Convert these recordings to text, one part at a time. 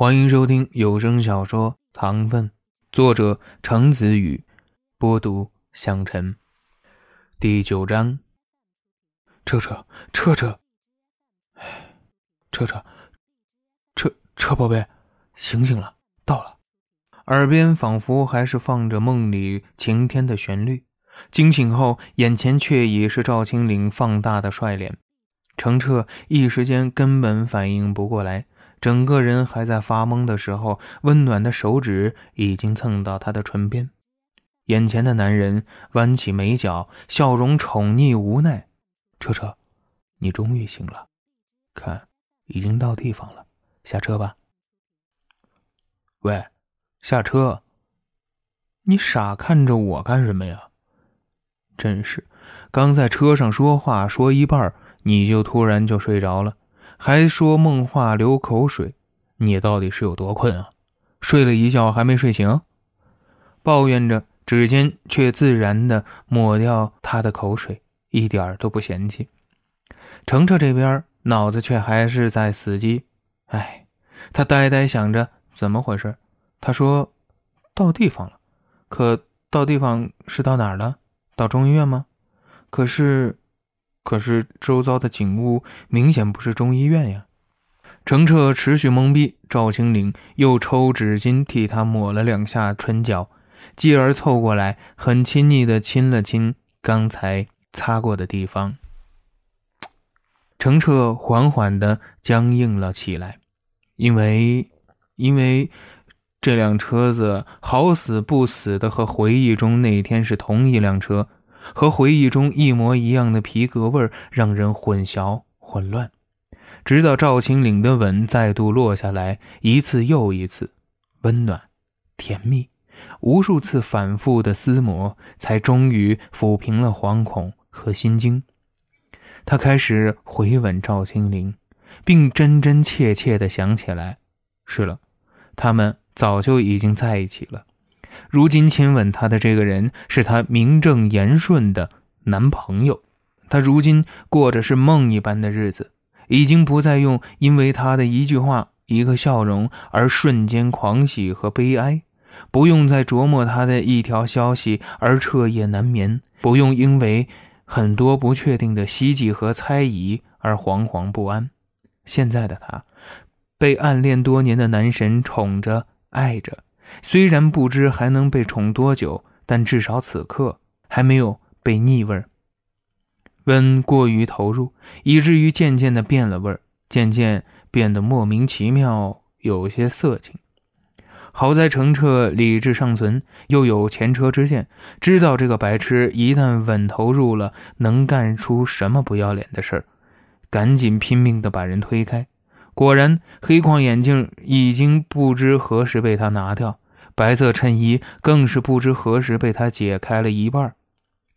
欢迎收听有声小说《糖分》，作者程子宇，播读香尘。第九章。彻彻彻彻，哎，彻彻彻彻宝贝，醒醒了，到了。耳边仿佛还是放着梦里晴天的旋律。惊醒后，眼前却已是赵青岭放大的帅脸。程澈一时间根本反应不过来。整个人还在发懵的时候，温暖的手指已经蹭到他的唇边。眼前的男人弯起眉角，笑容宠溺无奈：“车车，你终于醒了，看，已经到地方了，下车吧。”“喂，下车？你傻看着我干什么呀？真是，刚在车上说话说一半，你就突然就睡着了。”还说梦话流口水，你到底是有多困啊？睡了一觉还没睡醒？抱怨着，指尖却自然的抹掉他的口水，一点儿都不嫌弃。程澈这边脑子却还是在死机，哎，他呆呆想着怎么回事。他说到地方了，可到地方是到哪儿了？到中医院吗？可是。可是周遭的景物明显不是中医院呀！程澈持续懵逼，赵青岭又抽纸巾替他抹了两下唇角，继而凑过来，很亲昵地亲了亲刚才擦过的地方。程澈缓缓地僵硬了起来，因为，因为这辆车子好死不死的和回忆中那天是同一辆车。和回忆中一模一样的皮革味儿让人混淆混乱，直到赵青岭的吻再度落下来，一次又一次，温暖、甜蜜，无数次反复的撕磨，才终于抚平了惶恐和心惊。他开始回吻赵青岭，并真真切切地想起来：是了，他们早就已经在一起了。如今亲吻她的这个人是她名正言顺的男朋友，她如今过着是梦一般的日子，已经不再用因为他的一句话、一个笑容而瞬间狂喜和悲哀，不用再琢磨他的一条消息而彻夜难眠，不用因为很多不确定的希冀和猜疑而惶惶不安。现在的他，被暗恋多年的男神宠着、爱着。虽然不知还能被宠多久，但至少此刻还没有被腻味儿。温过于投入，以至于渐渐的变了味儿，渐渐变得莫名其妙，有些色情。好在程澈理智尚存，又有前车之鉴，知道这个白痴一旦稳投入了，能干出什么不要脸的事儿，赶紧拼命的把人推开。果然，黑框眼镜已经不知何时被他拿掉。白色衬衣更是不知何时被他解开了一半。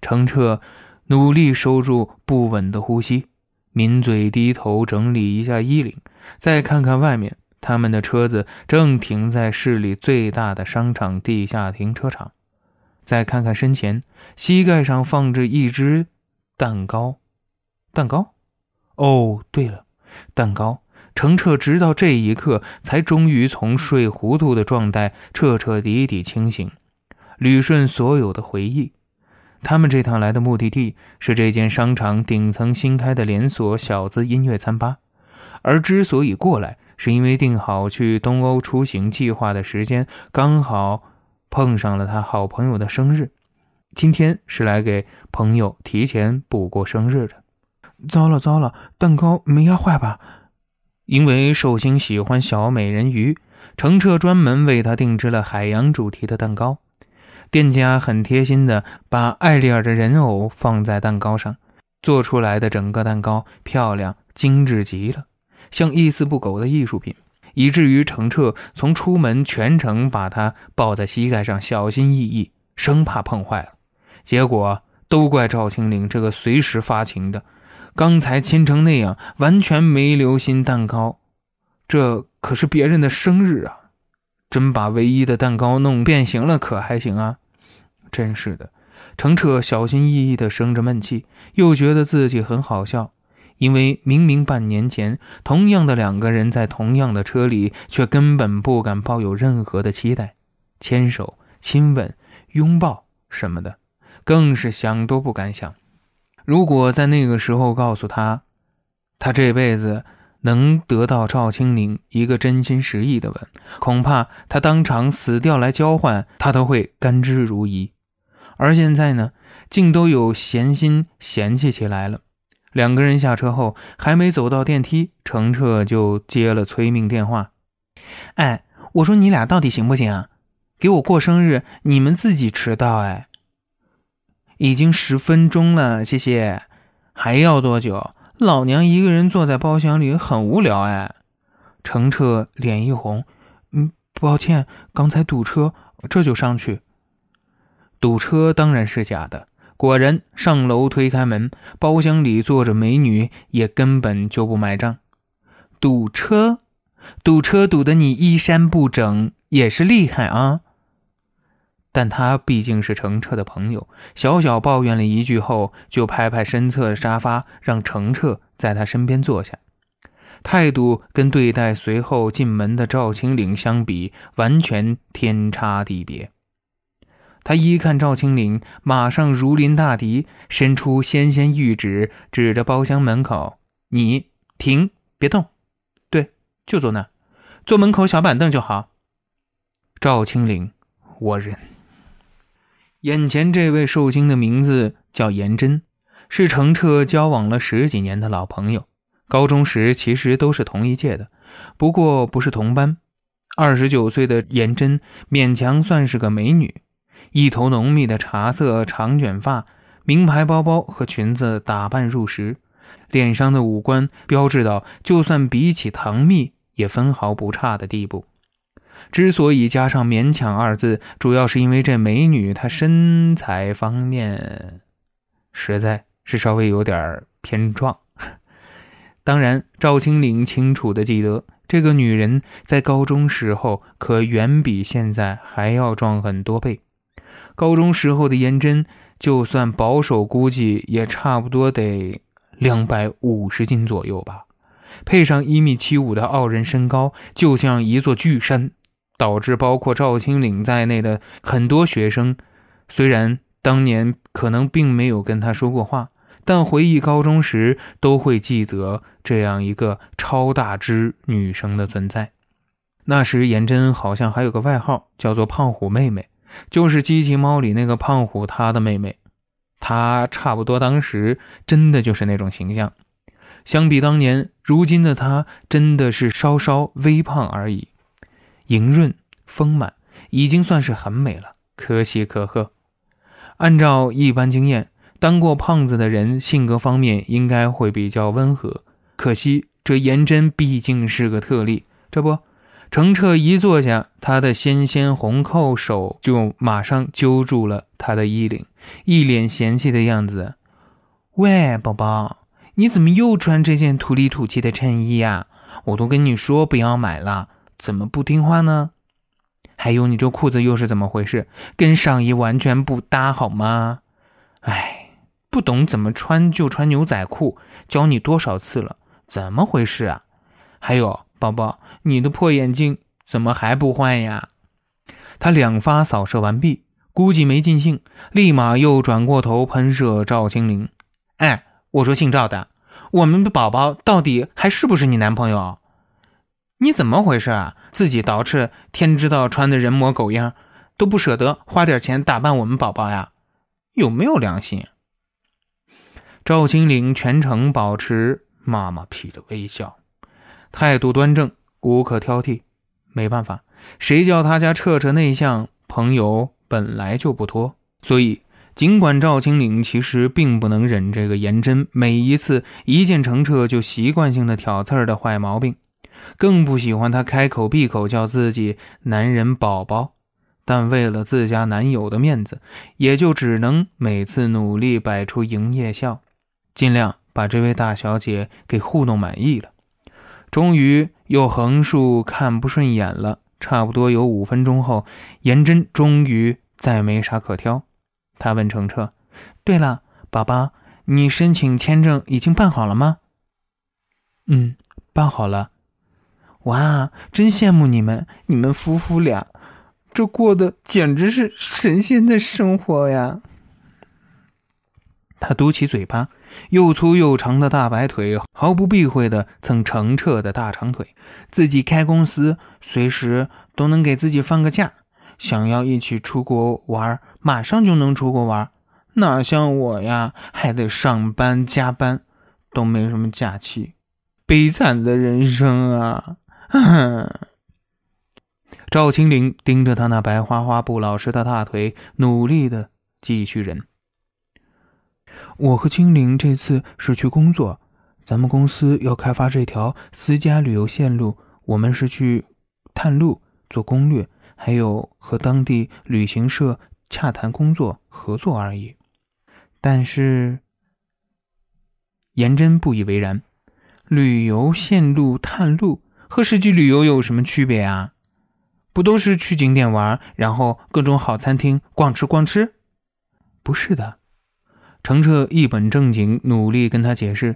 程澈努力收住不稳的呼吸，抿嘴低头整理一下衣领，再看看外面，他们的车子正停在市里最大的商场地下停车场。再看看身前，膝盖上放着一只蛋糕。蛋糕？哦，对了，蛋糕。程澈直到这一刻，才终于从睡糊涂的状态彻彻底底清醒，捋顺所有的回忆。他们这趟来的目的地是这间商场顶层新开的连锁小资音乐餐吧，而之所以过来，是因为定好去东欧出行计划的时间刚好碰上了他好朋友的生日。今天是来给朋友提前补过生日的。糟了糟了，蛋糕没压坏吧？因为寿星喜欢小美人鱼，程澈专门为他定制了海洋主题的蛋糕。店家很贴心的把艾丽尔的人偶放在蛋糕上，做出来的整个蛋糕漂亮精致极了，像一丝不苟的艺术品，以至于程澈从出门全程把它抱在膝盖上，小心翼翼，生怕碰坏了。结果都怪赵青岭这个随时发情的。刚才亲成那样，完全没留心蛋糕，这可是别人的生日啊！真把唯一的蛋糕弄变形了，可还行啊？真是的，程澈小心翼翼地生着闷气，又觉得自己很好笑，因为明明半年前同样的两个人在同样的车里，却根本不敢抱有任何的期待，牵手、亲吻、拥抱什么的，更是想都不敢想。如果在那个时候告诉他，他这辈子能得到赵青岭一个真心实意的吻，恐怕他当场死掉来交换，他都会甘之如饴。而现在呢，竟都有闲心嫌弃起来了。两个人下车后，还没走到电梯，程澈就接了催命电话。哎，我说你俩到底行不行啊？给我过生日，你们自己迟到哎。已经十分钟了，谢谢。还要多久？老娘一个人坐在包厢里很无聊哎。程澈脸一红，嗯，抱歉，刚才堵车，这就上去。堵车当然是假的。果然，上楼推开门，包厢里坐着美女，也根本就不买账。堵车，堵车堵得你衣衫不整，也是厉害啊。但他毕竟是程澈的朋友，小小抱怨了一句后，就拍拍身侧的沙发，让程澈在他身边坐下。态度跟对待随后进门的赵青岭相比，完全天差地别。他一看赵青岭，马上如临大敌，伸出纤纤玉指，指着包厢门口：“你停，别动，对，就坐那，坐门口小板凳就好。”赵青岭，我忍。眼前这位受惊的名字叫颜真，是程澈交往了十几年的老朋友，高中时其实都是同一届的，不过不是同班。二十九岁的颜真勉强算是个美女。一头浓密的茶色长卷发，名牌包包和裙子打扮入时，脸上的五官标志到就算比起唐蜜也分毫不差的地步。之所以加上“勉强”二字，主要是因为这美女她身材方面实在是稍微有点偏壮。当然，赵青岭清楚的记得，这个女人在高中时候可远比现在还要壮很多倍。高中时候的颜真，就算保守估计，也差不多得两百五十斤左右吧。配上一米七五的傲人身高，就像一座巨山，导致包括赵青岭在内的很多学生，虽然当年可能并没有跟他说过话，但回忆高中时都会记得这样一个超大只女生的存在。那时颜真好像还有个外号，叫做“胖虎妹妹”。就是机器猫里那个胖虎，他的妹妹，她差不多当时真的就是那种形象。相比当年，如今的她真的是稍稍微胖而已，莹润丰满，已经算是很美了，可喜可贺。按照一般经验，当过胖子的人性格方面应该会比较温和，可惜这颜真毕竟是个特例，这不。程澈一坐下，他的纤纤红扣手就马上揪住了他的衣领，一脸嫌弃的样子。喂，宝宝，你怎么又穿这件土里土气的衬衣呀？我都跟你说不要买了，怎么不听话呢？还有，你这裤子又是怎么回事？跟上衣完全不搭，好吗？哎，不懂怎么穿就穿牛仔裤，教你多少次了？怎么回事啊？还有。宝宝，你的破眼镜怎么还不换呀？他两发扫射完毕，估计没尽兴，立马又转过头喷射赵青林。哎，我说姓赵的，我们的宝宝到底还是不是你男朋友？你怎么回事啊？自己捯饬，天知道穿的人模狗样，都不舍得花点钱打扮我们宝宝呀？有没有良心？赵青林全程保持妈妈屁的微笑。态度端正，无可挑剔。没办法，谁叫他家彻彻内向，朋友本来就不多。所以，尽管赵青岭其实并不能忍这个颜真每一次一见程澈就习惯性的挑刺儿的坏毛病，更不喜欢他开口闭口叫自己男人宝宝，但为了自家男友的面子，也就只能每次努力摆出营业笑，尽量把这位大小姐给糊弄满意了。终于又横竖看不顺眼了，差不多有五分钟后，颜真终于再没啥可挑。他问程澈：“对了，宝宝，你申请签证已经办好了吗？嗯，办好了。哇，真羡慕你们，你们夫妇俩，这过的简直是神仙的生活呀！他嘟起嘴巴，又粗又长的大白腿毫不避讳的蹭程澈的大长腿。自己开公司，随时都能给自己放个假。想要一起出国玩，马上就能出国玩。哪像我呀，还得上班加班，都没什么假期，悲惨的人生啊！赵青玲盯着他那白花花、不老实的大腿，努力的继续忍。我和青玲这次是去工作，咱们公司要开发这条私家旅游线路，我们是去探路、做攻略，还有和当地旅行社洽谈工作合作而已。但是，颜真不以为然，旅游线路探路和实际旅游有什么区别啊？不都是去景点玩，然后各种好餐厅逛吃逛吃？不是的。程澈一本正经努力跟他解释：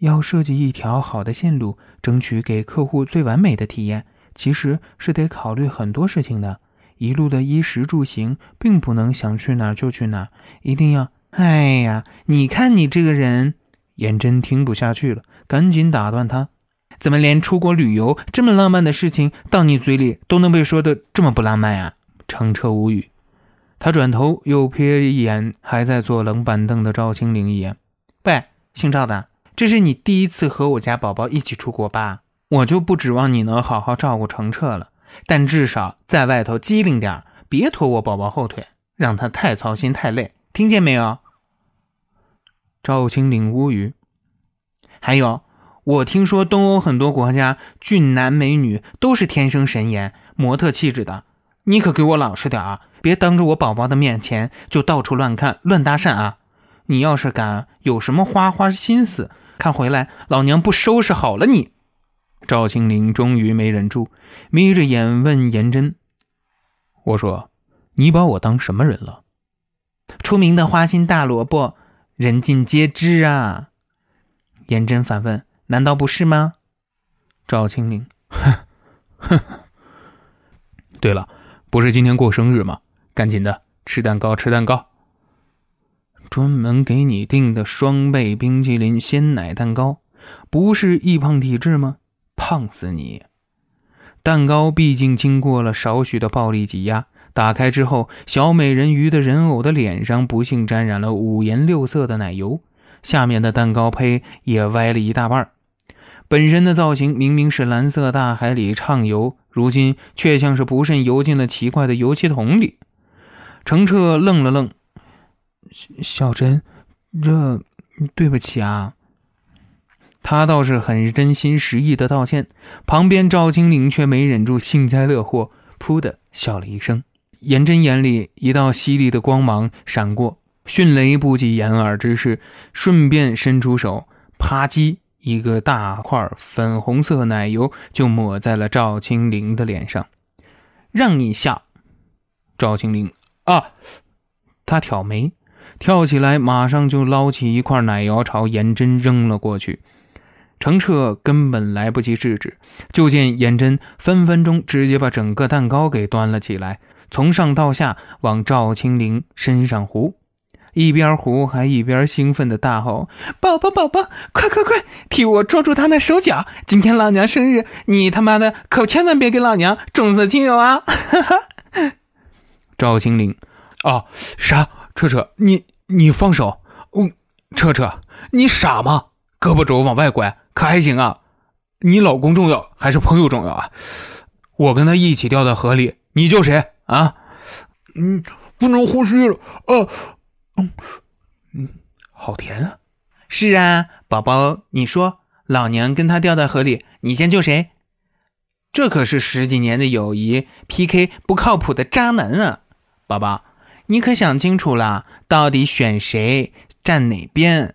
要设计一条好的线路，争取给客户最完美的体验，其实是得考虑很多事情的。一路的衣食住行，并不能想去哪儿就去哪儿，一定要……哎呀，你看你这个人！颜真听不下去了，赶紧打断他：怎么连出国旅游这么浪漫的事情，到你嘴里都能被说的这么不浪漫呀？程澈无语。他转头又瞥一眼还在坐冷板凳的赵青玲一眼，喂，姓赵的，这是你第一次和我家宝宝一起出国吧？我就不指望你能好好照顾程澈了，但至少在外头机灵点别拖我宝宝后腿，让他太操心太累，听见没有？赵青玲无语。还有，我听说东欧很多国家俊男美女都是天生神颜、模特气质的，你可给我老实点啊！别当着我宝宝的面前就到处乱看乱搭讪啊！你要是敢有什么花花心思，看回来老娘不收拾好了你！赵青灵终于没忍住，眯着眼问颜真：“我说，你把我当什么人了？”出名的花心大萝卜，人尽皆知啊！颜真反问：“难道不是吗？”赵青玲：“哼，哼。对了，不是今天过生日吗？”赶紧的，吃蛋糕，吃蛋糕。专门给你订的双倍冰淇淋鲜奶蛋糕，不是易胖体质吗？胖死你！蛋糕毕竟经过了少许的暴力挤压，打开之后，小美人鱼的人偶的脸上不幸沾染了五颜六色的奶油，下面的蛋糕胚也歪了一大半。本身的造型明明是蓝色大海里畅游，如今却像是不慎游进了奇怪的油漆桶里。程澈愣了愣，小珍，这对不起啊。他倒是很真心实意的道歉。旁边赵青玲却没忍住幸灾乐祸，噗的笑了一声。颜真眼里一道犀利的光芒闪过，迅雷不及掩耳之势，顺便伸出手，啪叽，一个大块粉红色奶油就抹在了赵青灵的脸上。让你笑，赵青灵。啊！他挑眉，跳起来，马上就捞起一块奶油朝颜真扔了过去。程澈根本来不及制止，就见颜真分分钟直接把整个蛋糕给端了起来，从上到下往赵青灵身上糊，一边胡还一边兴奋的大吼：“宝宝，宝宝，快快快，替我捉住他那手脚！今天老娘生日，你他妈的可千万别给老娘重色轻友啊！”哈哈。赵青林，啊，啥？彻彻，你你放手！嗯，彻彻，你傻吗？胳膊肘往外拐，可还行啊？你老公重要还是朋友重要啊？我跟他一起掉到河里，你救谁啊？嗯，不能呼吸了。啊，嗯嗯，好甜啊！是啊，宝宝，你说，老娘跟他掉到河里，你先救谁？这可是十几年的友谊，PK 不靠谱的渣男啊！宝宝，你可想清楚了，到底选谁，站哪边？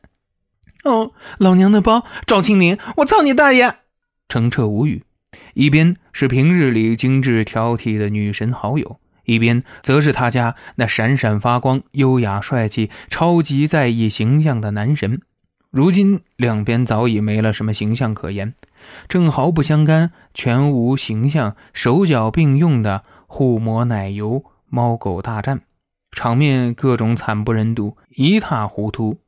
哦，老娘的包，赵青林，我操你大爷！程澈无语，一边是平日里精致挑剔的女神好友，一边则是他家那闪闪发光、优雅帅气、超级在意形象的男神。如今两边早已没了什么形象可言，正毫不相干、全无形象、手脚并用的互抹奶油猫狗大战，场面各种惨不忍睹，一塌糊涂。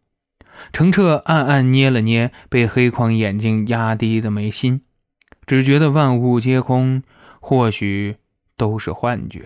程澈暗暗捏了捏被黑框眼镜压低的眉心，只觉得万物皆空，或许都是幻觉。